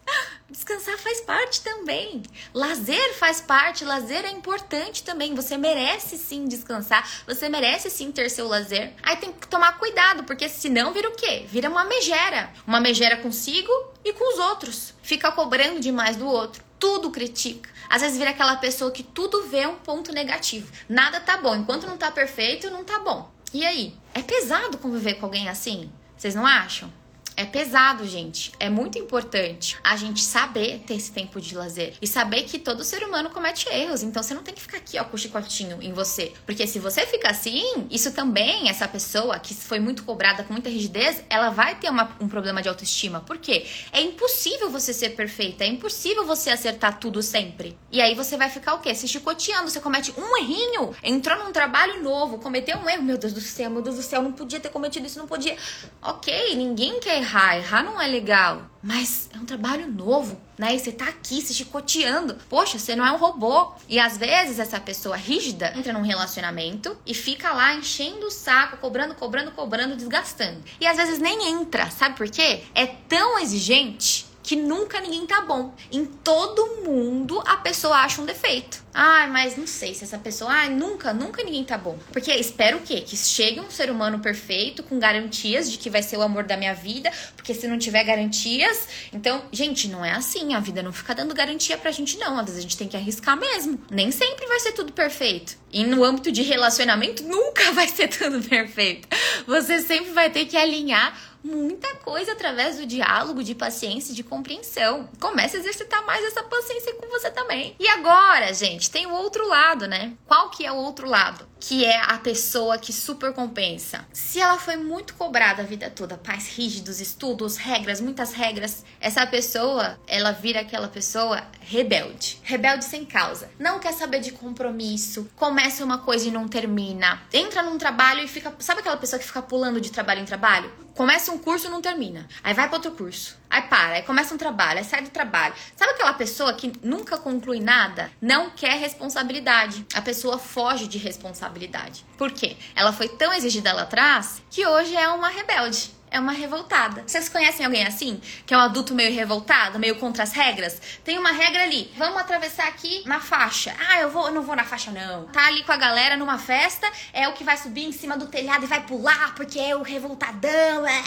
descansar faz parte também. Lazer faz parte, lazer é importante também. Você merece sim descansar, você merece sim ter seu lazer. Aí tem que tomar cuidado, porque senão vira o quê? Vira uma megera. Uma megera consigo e com os outros. Fica cobrando demais do outro tudo critica. Às vezes vira aquela pessoa que tudo vê um ponto negativo. Nada tá bom. Enquanto não tá perfeito, não tá bom. E aí? É pesado conviver com alguém assim? Vocês não acham? É pesado, gente. É muito importante a gente saber ter esse tempo de lazer e saber que todo ser humano comete erros. Então você não tem que ficar aqui, ó, com o chicotinho em você. Porque se você fica assim, isso também, essa pessoa que foi muito cobrada com muita rigidez, ela vai ter uma, um problema de autoestima. Por quê? É impossível você ser perfeita, é impossível você acertar tudo sempre. E aí você vai ficar o quê? Se chicoteando, você comete um errinho, entrou num trabalho novo, cometeu um erro, meu Deus do céu, meu Deus do céu, não podia ter cometido isso, não podia. Ok, ninguém quer errar errar. Errar não é legal. Mas é um trabalho novo, né? E você tá aqui se chicoteando. Poxa, você não é um robô. E às vezes essa pessoa rígida entra num relacionamento e fica lá enchendo o saco, cobrando, cobrando, cobrando, desgastando. E às vezes nem entra. Sabe por quê? É tão exigente que nunca ninguém tá bom. Em todo mundo a pessoa acha um defeito. Ai, mas não sei se essa pessoa. Ai, nunca, nunca ninguém tá bom. Porque espero o quê? Que chegue um ser humano perfeito, com garantias de que vai ser o amor da minha vida. Porque se não tiver garantias. Então, gente, não é assim. A vida não fica dando garantia pra gente, não. Às vezes a gente tem que arriscar mesmo. Nem sempre vai ser tudo perfeito. E no âmbito de relacionamento, nunca vai ser tudo perfeito. Você sempre vai ter que alinhar muita coisa através do diálogo, de paciência, de compreensão. Comece a exercitar mais essa paciência com você também. E agora, gente, tem o outro lado, né? Qual que é o outro lado? Que é a pessoa que super compensa. Se ela foi muito cobrada a vida toda, pais rígidos, estudos, regras, muitas regras, essa pessoa, ela vira aquela pessoa rebelde. Rebelde sem causa. Não quer saber de compromisso, começa uma coisa e não termina. Entra num trabalho e fica, sabe aquela pessoa que fica pulando de trabalho em trabalho? Começa um curso e não termina. Aí vai para outro curso. Aí para, aí começa um trabalho, aí sai do trabalho. Sabe aquela pessoa que nunca conclui nada? Não quer responsabilidade. A pessoa foge de responsabilidade. Por quê? Ela foi tão exigida lá atrás que hoje é uma rebelde. É uma revoltada. Vocês conhecem alguém assim? Que é um adulto meio revoltado, meio contra as regras? Tem uma regra ali. Vamos atravessar aqui na faixa. Ah, eu vou, eu não vou na faixa não. Tá ali com a galera numa festa, é o que vai subir em cima do telhado e vai pular porque é o revoltadão. É.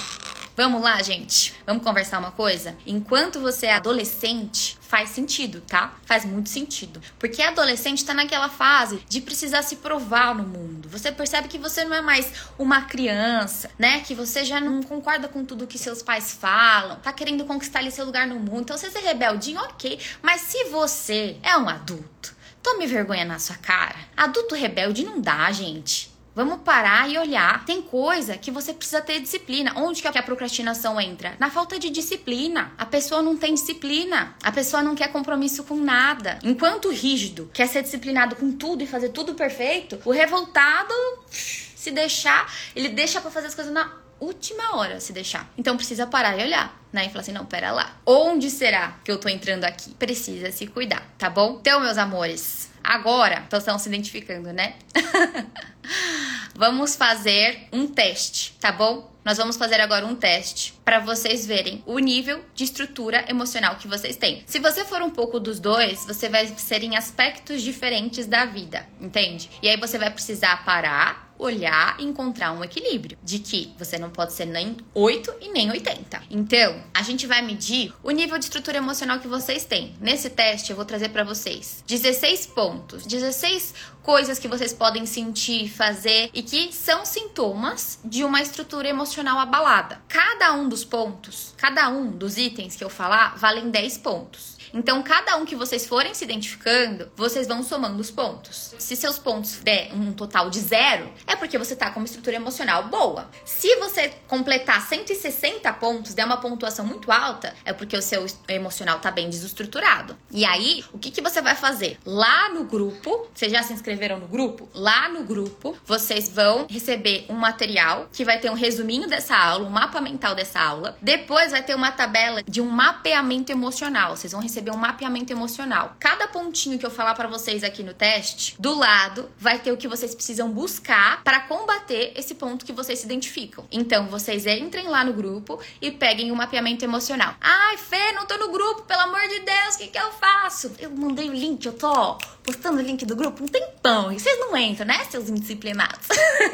Vamos lá, gente. Vamos conversar uma coisa? Enquanto você é adolescente, faz sentido, tá? Faz muito sentido. Porque adolescente tá naquela fase de precisar se provar no mundo. Você percebe que você não é mais uma criança, né? Que você já não concorda com tudo que seus pais falam, tá querendo conquistar ali seu lugar no mundo. Então, você ser rebeldinho, ok. Mas se você é um adulto, tome vergonha na sua cara. Adulto rebelde não dá, gente. Vamos parar e olhar. Tem coisa que você precisa ter disciplina. Onde que a procrastinação entra? Na falta de disciplina. A pessoa não tem disciplina. A pessoa não quer compromisso com nada. Enquanto o rígido quer ser disciplinado com tudo e fazer tudo perfeito, o revoltado, se deixar, ele deixa para fazer as coisas na última hora se deixar. Então precisa parar e olhar. Né? E falar assim, não, pera lá. Onde será que eu tô entrando aqui? Precisa se cuidar, tá bom? Então, meus amores, agora, então estão se identificando, né? vamos fazer um teste, tá bom? Nós vamos fazer agora um teste para vocês verem o nível de estrutura emocional que vocês têm. Se você for um pouco dos dois, você vai ser em aspectos diferentes da vida, entende? E aí você vai precisar parar, olhar e encontrar um equilíbrio de que você não pode ser nem 8 e nem 80. Então, a gente vai medir o nível de estrutura emocional que vocês têm. Nesse teste, eu vou trazer para vocês 16 pontos, 16 coisas que vocês podem sentir, fazer e que são sintomas de uma estrutura emocional abalada. Cada um dos pontos, cada um dos itens que eu falar, valem 10 pontos. Então, cada um que vocês forem se identificando, vocês vão somando os pontos. Se seus pontos der um total de zero, é porque você tá com uma estrutura emocional boa. Se você completar 160 pontos, der uma pontuação muito alta, é porque o seu emocional tá bem desestruturado. E aí, o que, que você vai fazer? Lá no grupo, vocês já se inscreveram no grupo? Lá no grupo, vocês vão receber um material que vai ter um resuminho dessa aula, um mapa mental dessa aula. Depois vai ter uma tabela de um mapeamento emocional. Vocês vão receber receber um mapeamento emocional. Cada pontinho que eu falar para vocês aqui no teste, do lado vai ter o que vocês precisam buscar para combater esse ponto que vocês se identificam. Então, vocês entrem lá no grupo e peguem o mapeamento emocional. Ai, Fê, não tô no grupo, pelo amor de Deus, o que, que eu faço? Eu mandei o link, eu tô postando o link do grupo um tempão. E vocês não entram, né, seus indisciplinados?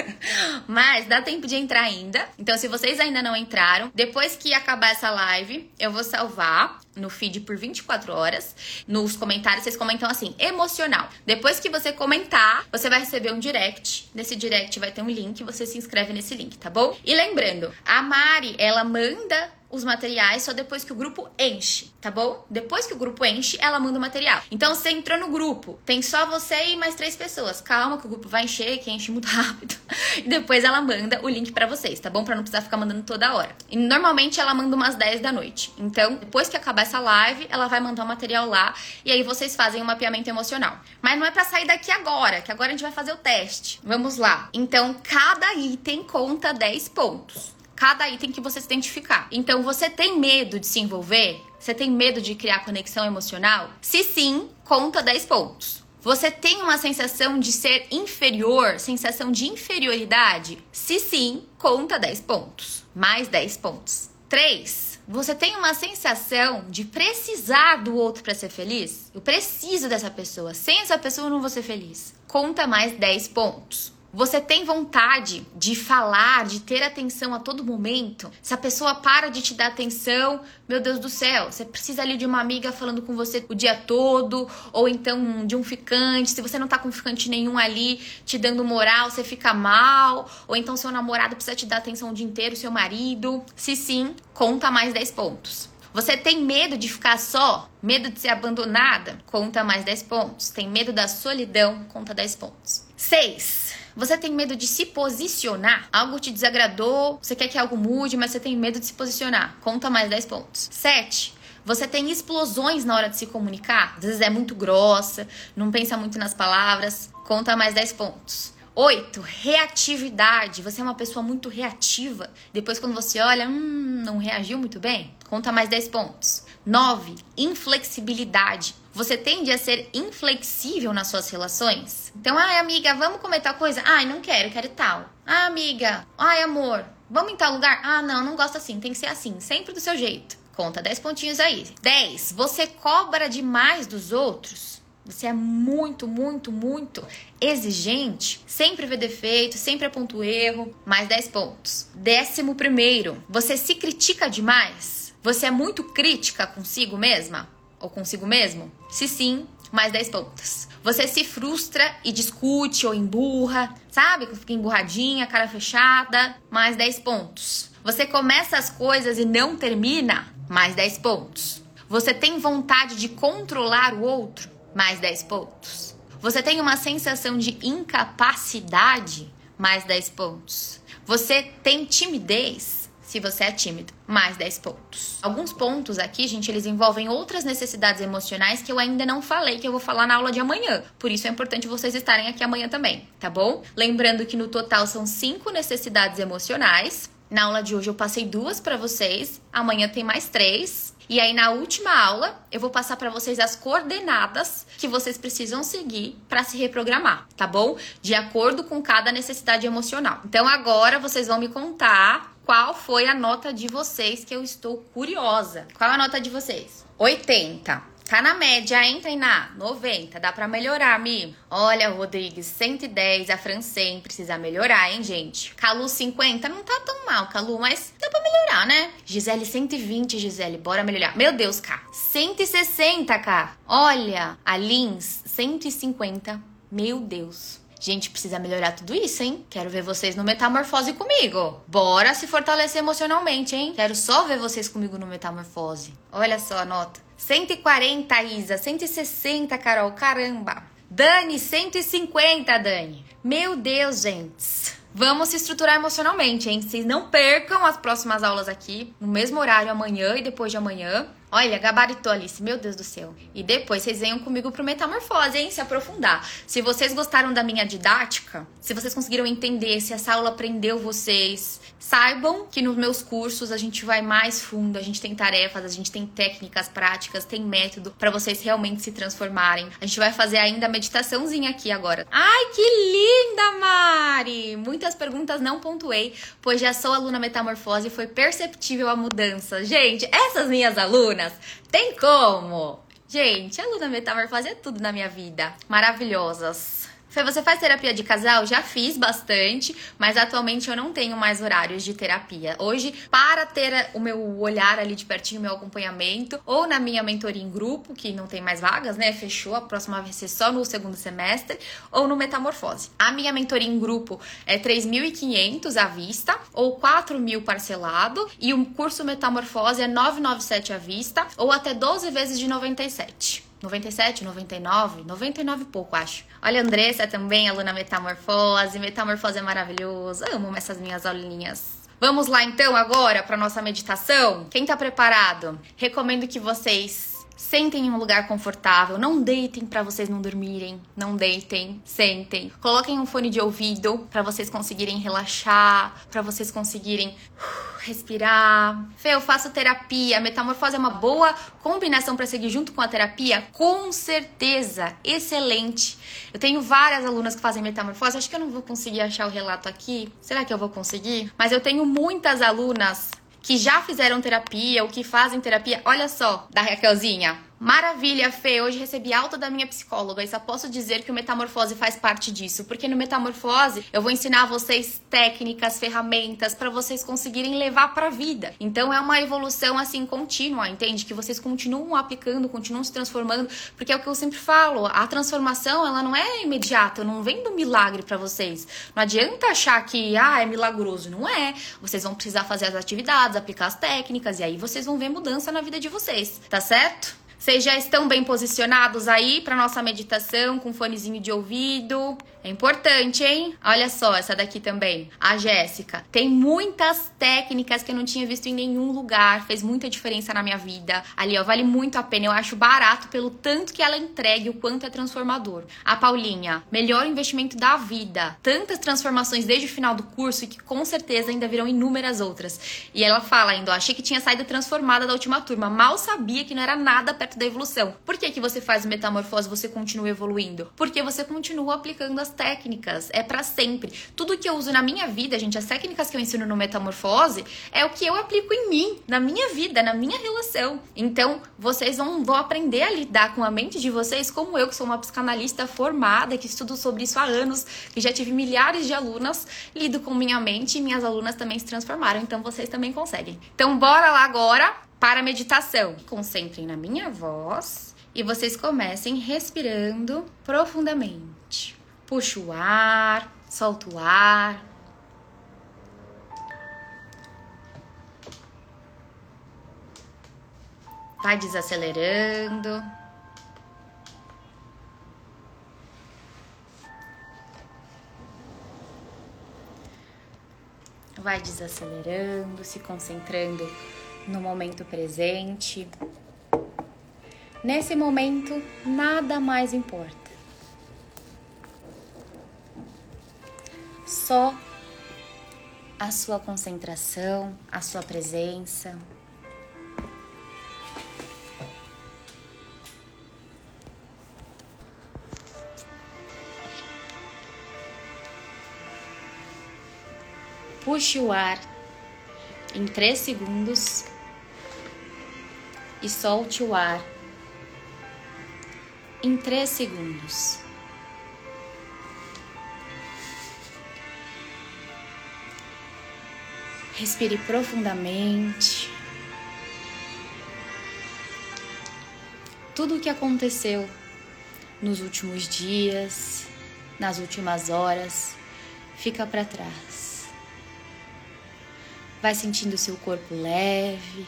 Mas dá tempo de entrar ainda. Então, se vocês ainda não entraram, depois que acabar essa live, eu vou salvar no feed por 24 horas. Nos comentários vocês comentam assim: emocional. Depois que você comentar, você vai receber um direct. Nesse direct vai ter um link, você se inscreve nesse link, tá bom? E lembrando, a Mari, ela manda os materiais só depois que o grupo enche, tá bom? Depois que o grupo enche, ela manda o material. Então você entrou no grupo, tem só você e mais três pessoas. Calma que o grupo vai encher, que enche muito rápido. E depois ela manda o link para vocês, tá bom? Para não precisar ficar mandando toda hora. E normalmente ela manda umas 10 da noite. Então, depois que acabar essa live, ela vai mandar o material lá e aí vocês fazem um mapeamento emocional. Mas não é para sair daqui agora, que agora a gente vai fazer o teste. Vamos lá. Então, cada item conta 10 pontos cada item que você se identificar. Então, você tem medo de se envolver? Você tem medo de criar conexão emocional? Se sim, conta 10 pontos. Você tem uma sensação de ser inferior, sensação de inferioridade? Se sim, conta 10 pontos. Mais 10 pontos. 3. Você tem uma sensação de precisar do outro para ser feliz? Eu preciso dessa pessoa. Sem essa pessoa eu não vou ser feliz. Conta mais 10 pontos. Você tem vontade de falar, de ter atenção a todo momento? Se a pessoa para de te dar atenção, meu Deus do céu, você precisa ali de uma amiga falando com você o dia todo, ou então de um ficante. Se você não tá com ficante nenhum ali te dando moral, você fica mal, ou então seu namorado precisa te dar atenção o dia inteiro, seu marido. Se sim, conta mais 10 pontos. Você tem medo de ficar só? Medo de ser abandonada? Conta mais 10 pontos. Tem medo da solidão? Conta 10 pontos. 6. Você tem medo de se posicionar? Algo te desagradou, você quer que algo mude, mas você tem medo de se posicionar. Conta mais 10 pontos. 7. Você tem explosões na hora de se comunicar? Às vezes é muito grossa, não pensa muito nas palavras. Conta mais 10 pontos. 8. Reatividade. Você é uma pessoa muito reativa. Depois, quando você olha, hum, não reagiu muito bem. Conta mais 10 pontos. 9. Inflexibilidade. Você tende a ser inflexível nas suas relações? Então, ai, amiga, vamos comer tal coisa? Ai, não quero, quero tal. Ah, amiga, ai, amor, vamos em tal lugar? Ah, não, não gosto assim, tem que ser assim, sempre do seu jeito. Conta 10 pontinhos aí. 10. Você cobra demais dos outros? Você é muito, muito, muito exigente, sempre vê defeito, sempre aponta o erro, mais 10 pontos. Décimo primeiro, você se critica demais? Você é muito crítica consigo mesma? Ou consigo mesmo? Se sim, mais 10 pontos. Você se frustra e discute ou emburra, sabe? Fica emburradinha, cara fechada, mais 10 pontos. Você começa as coisas e não termina, mais 10 pontos. Você tem vontade de controlar o outro, mais 10 pontos. Você tem uma sensação de incapacidade, mais 10 pontos. Você tem timidez, se você é tímido, mais 10 pontos. Alguns pontos aqui, gente, eles envolvem outras necessidades emocionais que eu ainda não falei, que eu vou falar na aula de amanhã. Por isso é importante vocês estarem aqui amanhã também, tá bom? Lembrando que no total são cinco necessidades emocionais Na aula de hoje eu passei duas para vocês, amanhã tem mais três. E aí na última aula eu vou passar para vocês as coordenadas que vocês precisam seguir para se reprogramar, tá bom? De acordo com cada necessidade emocional. Então agora vocês vão me contar qual foi a nota de vocês que eu estou curiosa. Qual a nota de vocês? 80. Tá na média, hein, Tainá? 90. Dá pra melhorar, Mi. Olha, Rodrigues, 110. A Francém precisa melhorar, hein, gente? Calu, 50. Não tá tão mal, Calu, mas dá pra melhorar, né? Gisele, 120, Gisele. Bora melhorar. Meu Deus, K. 160, K. Olha, a Lins, 150. Meu Deus. Gente, precisa melhorar tudo isso, hein? Quero ver vocês no Metamorfose comigo. Bora se fortalecer emocionalmente, hein? Quero só ver vocês comigo no Metamorfose. Olha só a nota. 140, Isa. 160, Carol. Caramba. Dani, 150, Dani. Meu Deus, gente. Vamos se estruturar emocionalmente, hein? Vocês não percam as próximas aulas aqui, no mesmo horário amanhã e depois de amanhã. Olha, gabaritou, Alice, meu Deus do céu. E depois vocês venham comigo pro Metamorfose, hein? Se aprofundar. Se vocês gostaram da minha didática, se vocês conseguiram entender, se essa aula aprendeu vocês, saibam que nos meus cursos a gente vai mais fundo, a gente tem tarefas, a gente tem técnicas práticas, tem método para vocês realmente se transformarem. A gente vai fazer ainda a meditaçãozinha aqui agora. Ai, que linda, Mari! Muitas perguntas não pontuei, pois já sou aluna Metamorfose e foi perceptível a mudança. Gente, essas minhas alunas Tem como? Gente, aluna metamorfose é tudo na minha vida. Maravilhosas. Fê, você faz terapia de casal? Já fiz bastante, mas atualmente eu não tenho mais horários de terapia. Hoje, para ter o meu olhar ali de pertinho, meu acompanhamento, ou na minha mentoria em grupo, que não tem mais vagas, né? Fechou, a próxima vai ser só no segundo semestre, ou no Metamorfose. A minha mentoria em grupo é 3.500 à vista, ou 4.000 parcelado, e o curso Metamorfose é 997 à vista, ou até 12 vezes de 97. 97, 99, 99 e pouco, acho. Olha, Andressa também, aluna Metamorfose. Metamorfose é maravilhoso. Amo essas minhas aulinhas. Vamos lá então agora para nossa meditação? Quem tá preparado? Recomendo que vocês Sentem em um lugar confortável, não deitem para vocês não dormirem, não deitem, sentem. Coloquem um fone de ouvido para vocês conseguirem relaxar, para vocês conseguirem uh, respirar. Fê, eu faço terapia, metamorfose é uma boa combinação para seguir junto com a terapia? Com certeza, excelente. Eu tenho várias alunas que fazem metamorfose, acho que eu não vou conseguir achar o relato aqui. Será que eu vou conseguir? Mas eu tenho muitas alunas que já fizeram terapia ou que fazem terapia, olha só, da Raquelzinha. Maravilha, Fê. Hoje recebi alta da minha psicóloga e só posso dizer que o Metamorfose faz parte disso, porque no Metamorfose eu vou ensinar vocês técnicas, ferramentas para vocês conseguirem levar para a vida. Então é uma evolução assim contínua, entende? Que vocês continuam aplicando, continuam se transformando, porque é o que eu sempre falo, a transformação ela não é imediata, não vem do milagre para vocês. Não adianta achar que ah, é milagroso, não é. Vocês vão precisar fazer as atividades, aplicar as técnicas e aí vocês vão ver mudança na vida de vocês, tá certo? Vocês já estão bem posicionados aí para nossa meditação com fonezinho de ouvido? É importante, hein? Olha só essa daqui também. A Jéssica. Tem muitas técnicas que eu não tinha visto em nenhum lugar. Fez muita diferença na minha vida. Ali, ó, vale muito a pena. Eu acho barato pelo tanto que ela entrega e o quanto é transformador. A Paulinha. Melhor investimento da vida. Tantas transformações desde o final do curso que com certeza ainda virão inúmeras outras. E ela fala ainda, ó, achei que tinha saído transformada da última turma. Mal sabia que não era nada da evolução. Por que, que você faz metamorfose você continua evoluindo? Porque você continua aplicando as técnicas, é para sempre. Tudo que eu uso na minha vida, gente, as técnicas que eu ensino no Metamorfose é o que eu aplico em mim, na minha vida, na minha relação. Então, vocês vão, vão aprender a lidar com a mente de vocês, como eu, que sou uma psicanalista formada, que estudo sobre isso há anos, que já tive milhares de alunas, lido com minha mente e minhas alunas também se transformaram, então vocês também conseguem. Então, bora lá agora para a meditação. Concentrem na minha voz e vocês comecem respirando profundamente. Puxa o ar, solta o ar. Vai desacelerando. Vai desacelerando, se concentrando no momento presente. Nesse momento, nada mais importa. só a sua concentração, a sua presença. Puxe o ar em 3 segundos e solte o ar em 3 segundos. Respire profundamente. Tudo o que aconteceu nos últimos dias, nas últimas horas, fica para trás. Vai sentindo seu corpo leve.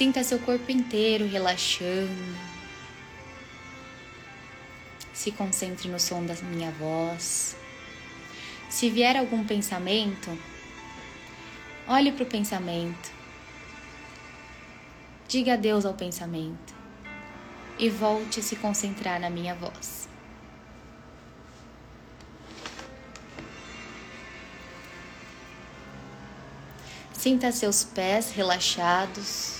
Sinta seu corpo inteiro relaxando. Se concentre no som da minha voz. Se vier algum pensamento, olhe para o pensamento, diga adeus ao pensamento e volte a se concentrar na minha voz. Sinta seus pés relaxados.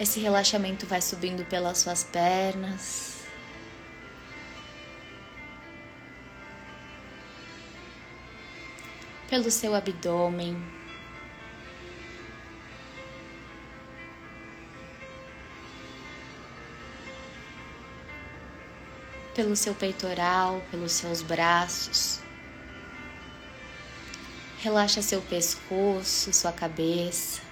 Esse relaxamento vai subindo pelas suas pernas. pelo seu abdômen. Pelo seu peitoral, pelos seus braços. Relaxa seu pescoço, sua cabeça.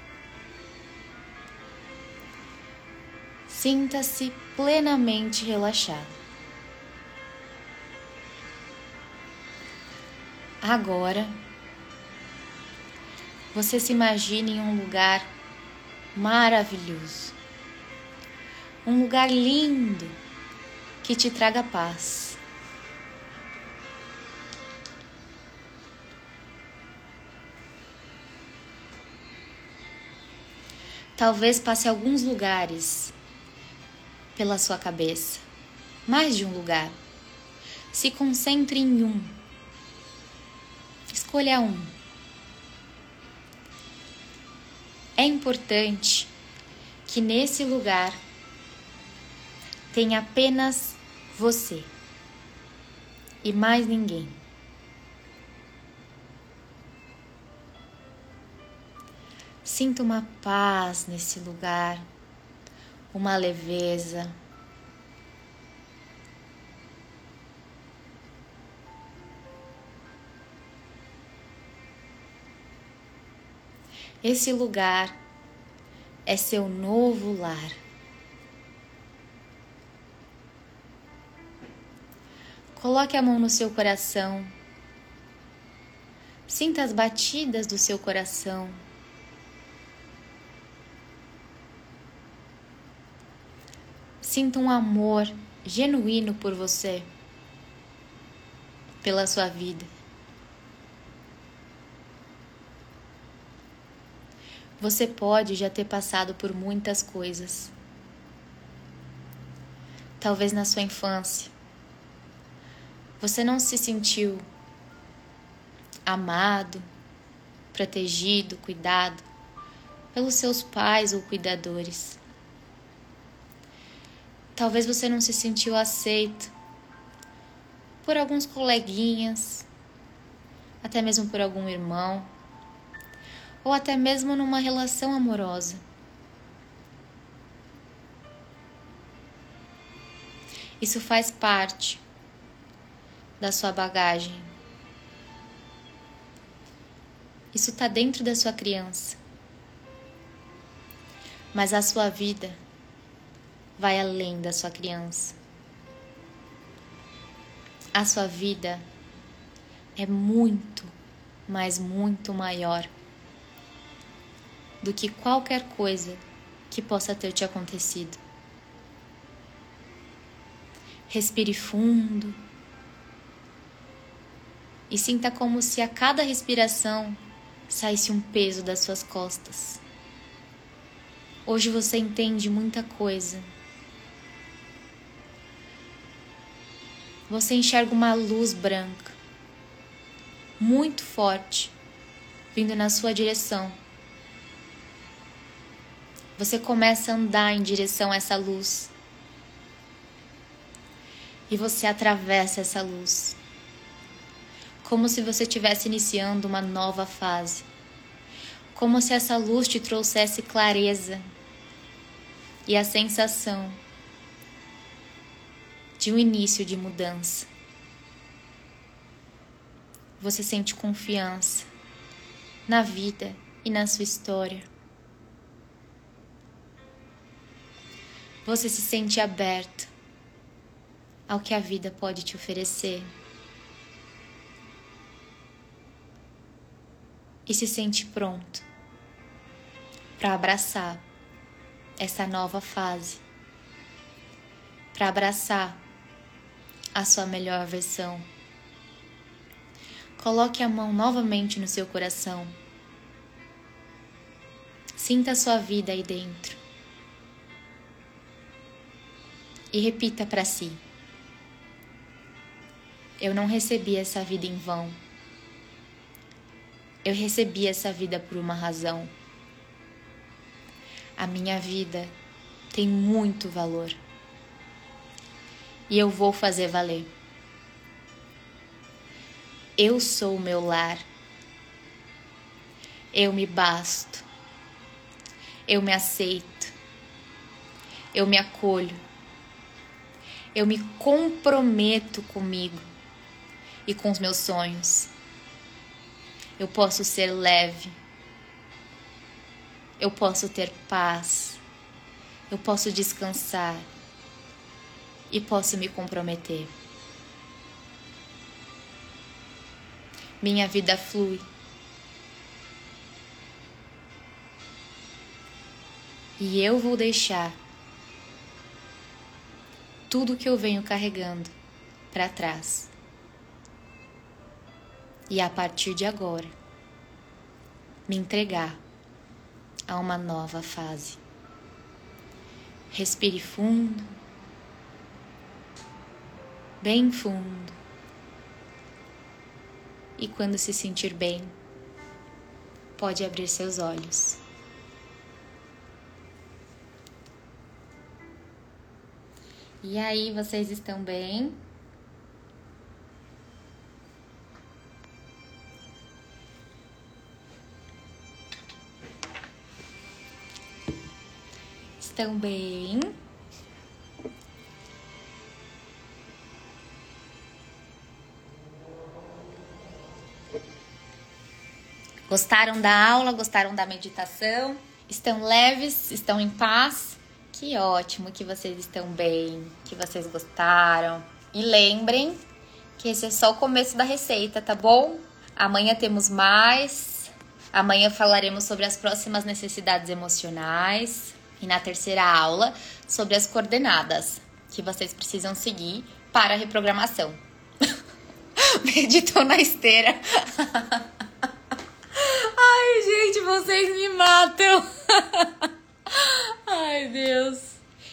Sinta-se plenamente relaxado. Agora, você se imagine em um lugar maravilhoso, um lugar lindo que te traga paz. Talvez passe alguns lugares pela sua cabeça, mais de um lugar. Se concentre em um. Escolha um. É importante que nesse lugar tenha apenas você e mais ninguém. Sinta uma paz nesse lugar, uma leveza. Esse lugar é seu novo lar. Coloque a mão no seu coração. Sinta as batidas do seu coração. Sinta um amor genuíno por você, pela sua vida. Você pode já ter passado por muitas coisas. Talvez na sua infância você não se sentiu amado, protegido, cuidado pelos seus pais ou cuidadores. Talvez você não se sentiu aceito por alguns coleguinhas, até mesmo por algum irmão ou até mesmo numa relação amorosa. Isso faz parte da sua bagagem. Isso está dentro da sua criança. Mas a sua vida vai além da sua criança. A sua vida é muito, mas muito maior do que qualquer coisa que possa ter te acontecido. Respire fundo e sinta como se a cada respiração saísse um peso das suas costas. Hoje você entende muita coisa. Você enxerga uma luz branca, muito forte, vindo na sua direção. Você começa a andar em direção a essa luz. E você atravessa essa luz. Como se você estivesse iniciando uma nova fase. Como se essa luz te trouxesse clareza e a sensação de um início de mudança. Você sente confiança na vida e na sua história. Você se sente aberto ao que a vida pode te oferecer. E se sente pronto para abraçar essa nova fase, para abraçar a sua melhor versão. Coloque a mão novamente no seu coração. Sinta a sua vida aí dentro. E repita para si: Eu não recebi essa vida em vão. Eu recebi essa vida por uma razão. A minha vida tem muito valor. E eu vou fazer valer. Eu sou o meu lar. Eu me basto. Eu me aceito. Eu me acolho. Eu me comprometo comigo e com os meus sonhos. Eu posso ser leve eu posso ter paz, eu posso descansar e posso me comprometer. Minha vida flui. E eu vou deixar tudo que eu venho carregando para trás. E a partir de agora, me entregar a uma nova fase. Respire fundo, bem fundo. E quando se sentir bem, pode abrir seus olhos. E aí, vocês estão bem? também. Gostaram da aula? Gostaram da meditação? Estão leves? Estão em paz? Que ótimo que vocês estão bem, que vocês gostaram. E lembrem que esse é só o começo da receita, tá bom? Amanhã temos mais. Amanhã falaremos sobre as próximas necessidades emocionais e na terceira aula sobre as coordenadas que vocês precisam seguir para a reprogramação. Meditou na esteira. Ai, gente, vocês me matam. Ai, Deus.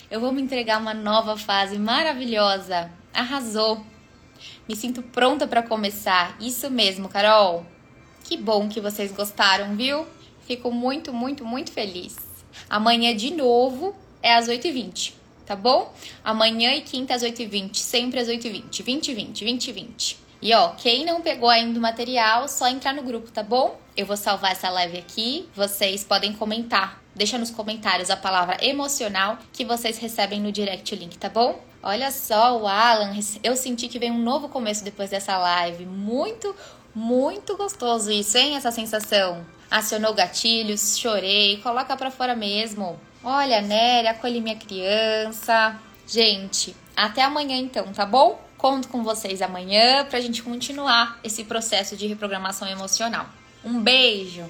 Eu vou me entregar uma nova fase maravilhosa. Arrasou. Me sinto pronta para começar. Isso mesmo, Carol. Que bom que vocês gostaram, viu? Fico muito, muito, muito feliz. Amanhã de novo é às 8h20, tá bom? Amanhã e quinta às 8h20, sempre às 8h20. 20, 20, 20, 20. E ó, quem não pegou ainda o material, só entrar no grupo, tá bom? Eu vou salvar essa live aqui. Vocês podem comentar. Deixa nos comentários a palavra emocional que vocês recebem no direct link, tá bom? Olha só, o Alan, eu senti que vem um novo começo depois dessa live. Muito, muito gostoso isso, hein? Essa sensação acionou gatilhos, chorei, coloca para fora mesmo. Olha, Nery, acolhi minha criança. Gente, até amanhã então, tá bom? Conto com vocês amanhã pra gente continuar esse processo de reprogramação emocional. Um beijo!